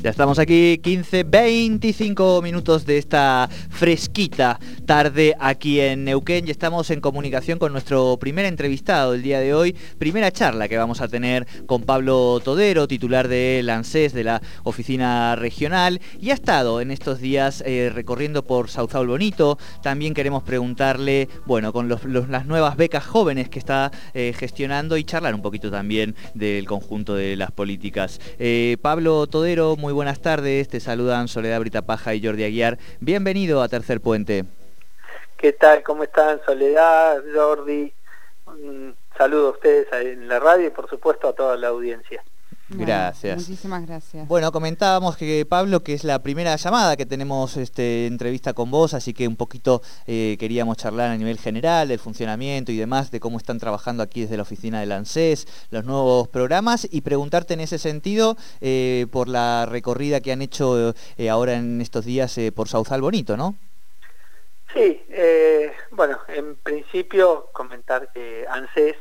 Ya estamos aquí, 15, 25 minutos de esta fresquita tarde aquí en Neuquén y estamos en comunicación con nuestro primer entrevistado el día de hoy, primera charla que vamos a tener con Pablo Todero, titular de ANSES de la oficina regional y ha estado en estos días eh, recorriendo por Sauzal Bonito. También queremos preguntarle, bueno, con las nuevas becas jóvenes que está eh, gestionando y charlar un poquito también del conjunto de las políticas. Eh, Pablo Todero, muy buenas tardes. Te saludan Soledad Brita Paja y Jordi Aguiar. Bienvenido a Tercer Puente. ¿Qué tal? ¿Cómo están? Soledad, Jordi. Un saludo a ustedes en la radio y por supuesto a toda la audiencia gracias. Muchísimas gracias. Bueno, comentábamos que Pablo, que es la primera llamada que tenemos este, entrevista con vos, así que un poquito eh, queríamos charlar a nivel general del funcionamiento y demás, de cómo están trabajando aquí desde la oficina del ANSES, los nuevos programas, y preguntarte en ese sentido eh, por la recorrida que han hecho eh, ahora en estos días por Sauzal Bonito, ¿no? Sí, bueno, en principio comentar que ANSES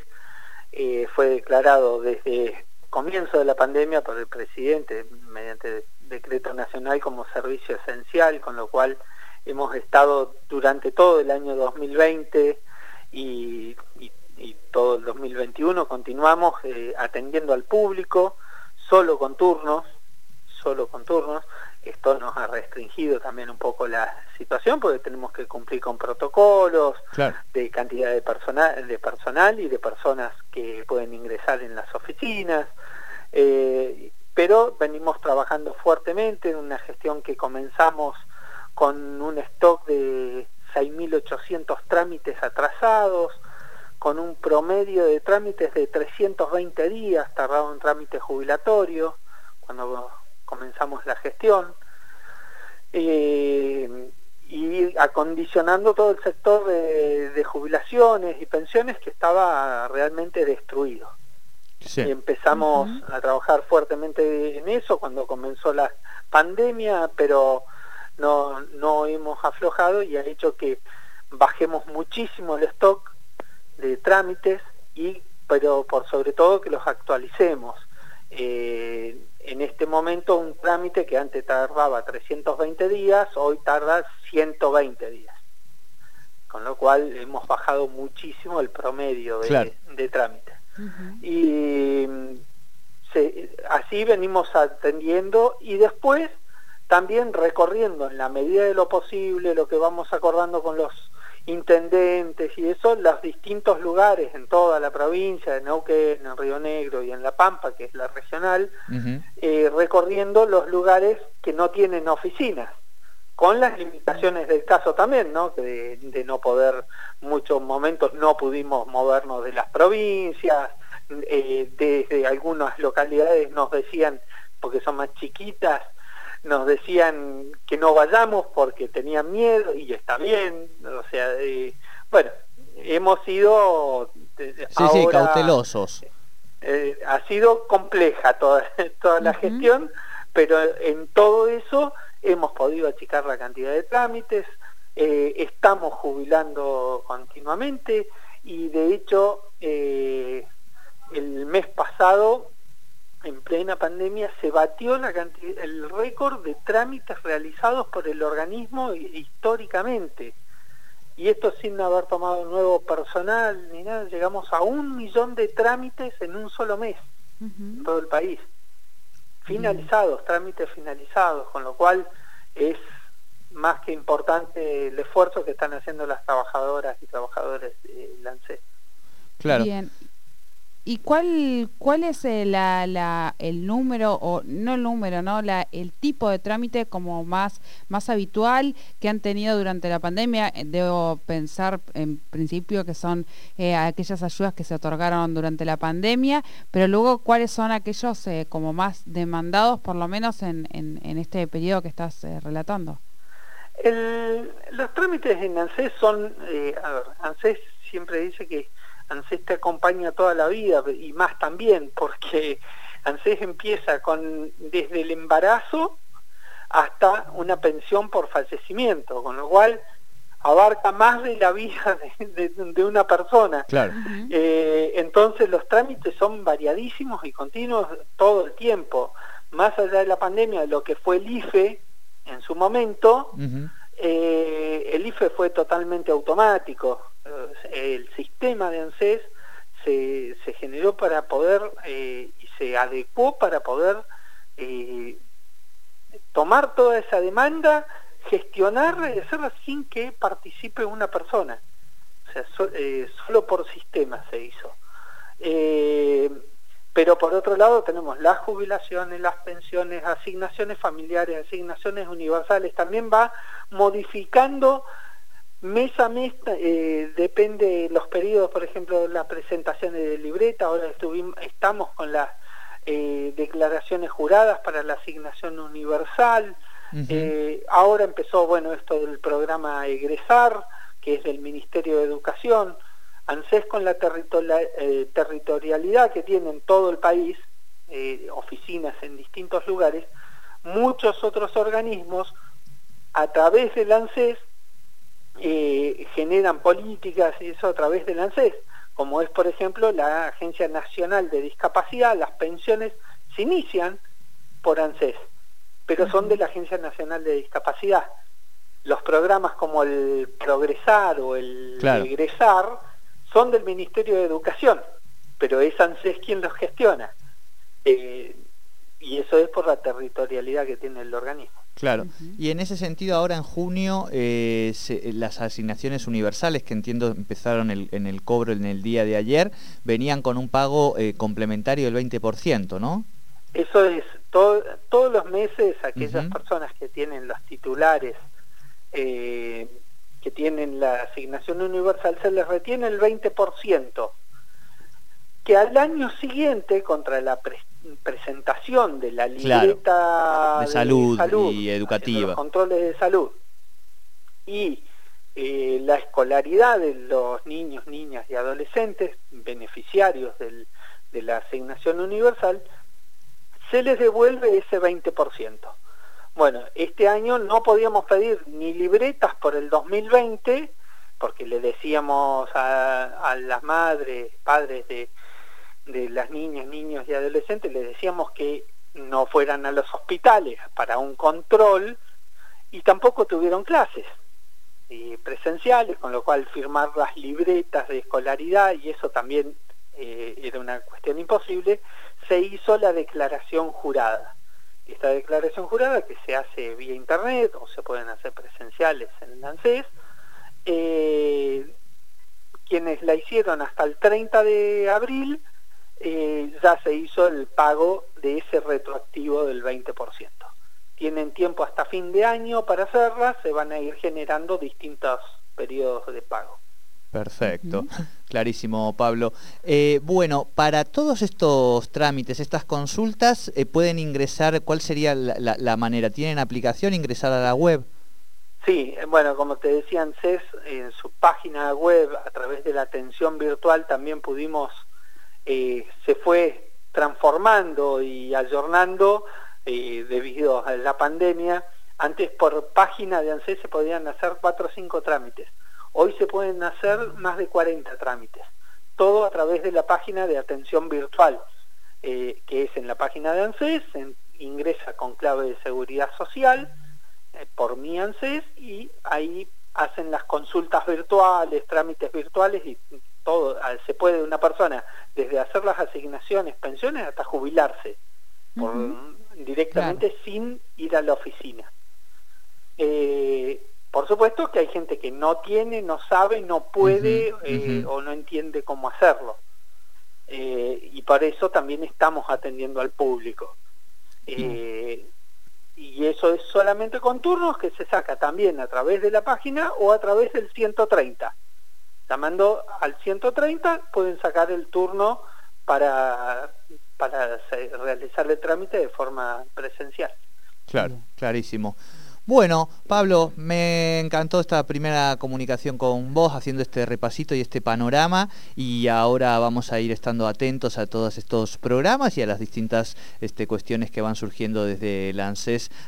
fue declarado desde comienzo de la pandemia por el presidente mediante decreto nacional como servicio esencial, con lo cual hemos estado durante todo el año 2020 y, todo el 2021 continuamos eh, atendiendo al público solo con turnos, solo con turnos. Esto nos ha restringido también un poco la situación porque tenemos que cumplir con protocolos de cantidad de personal, de personal y de personas que pueden ingresar en las oficinas. Eh, pero venimos trabajando fuertemente en una gestión que comenzamos con un stock de 6.800 trámites atrasados, con un promedio de trámites de 320 días tardado en trámite jubilatorio, cuando comenzamos la gestión, eh, y acondicionando todo el sector de jubilaciones y pensiones que estaba realmente destruido. Empezamos a trabajar fuertemente en eso cuando comenzó la pandemia, pero no, no hemos aflojado y ha hecho que bajemos muchísimo el stock de trámites y pero por sobre todo que los actualicemos. Eh, en este momento un trámite que antes tardaba 320 días, hoy tarda 120 días. Con lo cual hemos bajado muchísimo el promedio de, de trámites. Y así venimos atendiendo y después también recorriendo en la medida de lo posible lo que vamos acordando con los intendentes y eso, los distintos lugares en toda la provincia, de Neuquén, en Río Negro y en La Pampa, que es la regional, eh, recorriendo los lugares que no tienen oficinas con las limitaciones del caso también, ¿no? De, de, no poder, muchos momentos no pudimos movernos de las provincias, eh, desde algunas localidades nos decían, porque son más chiquitas, nos decían que no vayamos porque tenían miedo y está bien, o sea, eh, bueno, hemos sido... Sí, sí, cautelosos. Eh, ha sido compleja toda, toda la gestión, pero en todo eso hemos podido achicar la cantidad de trámites, eh, estamos jubilando continuamente y de hecho eh, el mes pasado, en plena pandemia, se batió la cantidad, el récord de trámites realizados por el organismo históricamente. Y esto sin haber tomado nuevo personal ni nada, llegamos a un millón de trámites en un solo mes en todo el país finalizados, trámites finalizados, con lo cual es más que importante el esfuerzo que están haciendo las trabajadoras y trabajadores de Lance. Claro. Bien. ¿Y cuál, cuál es el, la, el número, o no el número, ¿no? La, el tipo de trámite como más, más habitual que han tenido durante la pandemia? Debo pensar en principio que son eh, aquellas ayudas que se otorgaron durante la pandemia, pero luego cuáles son aquellos eh, como más demandados, por lo menos en, en, este periodo que estás eh, relatando. los trámites en ANSES son, a ver, ANSES siempre dice que ANSES te acompaña toda la vida y más también porque ANSES empieza con desde el embarazo hasta una pensión por fallecimiento, con lo cual abarca más de la vida de, una persona. Claro. Eh, entonces los trámites son variadísimos y continuos todo el tiempo. más allá de la pandemia, lo que fue el IFE en su momento, eh, el IFE fue totalmente automático. El sistema de ANSES se, generó para poder y se adecuó para poder tomar toda esa demanda, gestionarla y hacerla sin que participe una persona. O sea, eh, solo por sistema se hizo. Eh, pero por otro lado tenemos las jubilaciones, las pensiones, asignaciones familiares, asignaciones universales. También va modificando mes a mes, eh, depende de los periodos, por ejemplo, las presentaciones de libreta. Ahora estuvimos, estamos con las eh, declaraciones juradas para la asignación universal. Eh, ahora empezó, bueno, esto del programa Egresar, que es del Ministerio de Educación. ANSES con la eh, territorialidad que tiene en todo el país, oficinas en distintos lugares, muchos otros organismos a través del ANSES generan políticas y eso a través del ANSES como es por ejemplo la Agencia Nacional de Discapacidad, las pensiones se inician por ANSES, pero son de la Agencia Nacional de Discapacidad. Los programas como el Progresar o el Egresar son del Ministerio de Educación, pero es ANSES quien los gestiona. Eh, y eso es por la territorialidad que tiene el organismo. Claro, y en ese sentido ahora en junio eh, las asignaciones universales que entiendo empezaron en el cobro en el día de ayer, venían con un pago eh, complementario del 20%, ¿no? Eso es, todos los meses aquellas personas que tienen los titulares, eh, que tienen la asignación universal, se les retiene el 20%, que al año siguiente, contra la prestación, presentación de la libreta de, salud y educativa, los controles de salud y eh, la escolaridad de los niños, niñas y adolescentes beneficiarios de la asignación universal, se les devuelve ese 20%. Bueno, este año no podíamos pedir ni libretas por el 2020, porque le decíamos a, a las madres, padres de, de las niñas, niños y adolescentes, les decíamos que no fueran a los hospitales para un control y tampoco tuvieron clases presenciales, con lo cual firmar las libretas de escolaridad, y eso también eh, era una cuestión imposible, se hizo la declaración jurada. Esta declaración jurada que se hace vía internet o se pueden hacer presenciales en el ANSES, eh, quienes la hicieron hasta el 30 de abril eh, ya se hizo el pago de ese retroactivo del 20%. Tienen tiempo hasta fin de año para hacerla, se van a ir generando distintos periodos de pago. Perfecto, clarísimo Pablo. Eh, bueno, para todos estos trámites, estas consultas, eh, pueden ingresar, ¿cuál sería la, manera? ¿Tienen aplicación, ingresar a la web? Sí, bueno, como te decía ANSES, en su página web, a través de la atención virtual, también pudimos eh, se fue transformando y ayornando eh, debido a la pandemia. Antes por página de ANSES se podían hacer cuatro o cinco trámites. Hoy se pueden hacer más de 40 trámites. Todo a través de la página de atención virtual, eh, que es en la página de ANSES, ingresa con clave de seguridad social por mi ANSES y ahí hacen las consultas virtuales, trámites virtuales y todo, se puede una persona desde hacer las asignaciones, pensiones, hasta jubilarse, directamente sin ir a la oficina. Eh, por supuesto que hay gente que no tiene, no sabe, no puede eh, o no entiende cómo hacerlo. Eh, y por eso también estamos atendiendo al público. y eso es solamente con turnos que se saca también a través de la página o a través del 130. Llamando al 130 pueden sacar el turno para, para realizar el trámite de forma presencial. Claro, clarísimo. Bueno, Pablo, me encantó esta primera comunicación con vos, haciendo este repasito y este panorama, y ahora vamos a ir estando atentos a todos estos programas y a las distintas este, cuestiones que van surgiendo desde el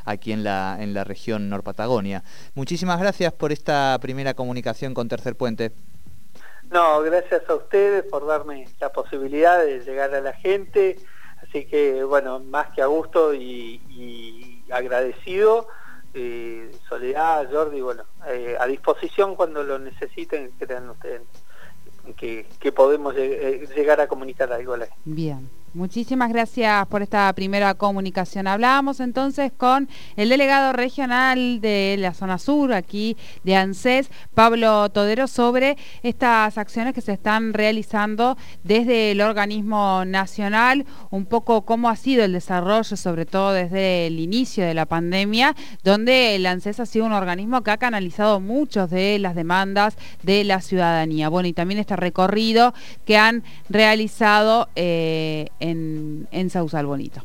aquí en la, en la región Norpatagonia. Muchísimas gracias por esta primera comunicación con Tercer Puente. No, gracias a ustedes por darme la posibilidad de llegar a la gente, Así que, bueno, más que a gusto y, agradecido. Eh, Soledad, Jordi, bueno, eh, a disposición cuando lo necesiten, crean ustedes que, podemos llegar a comunicar algo a la gente. Bien. Muchísimas gracias por esta primera comunicación. Hablábamos entonces con el delegado regional de la zona sur, aquí de ANSES, Pablo Todero, sobre estas acciones que se están realizando desde el organismo nacional, un poco cómo ha sido el desarrollo, sobre todo desde el inicio de la pandemia, donde el ANSES ha sido un organismo que ha canalizado muchas de las demandas de la ciudadanía. Bueno, y también este recorrido que han realizado. Eh, en, en Sausal Bonito.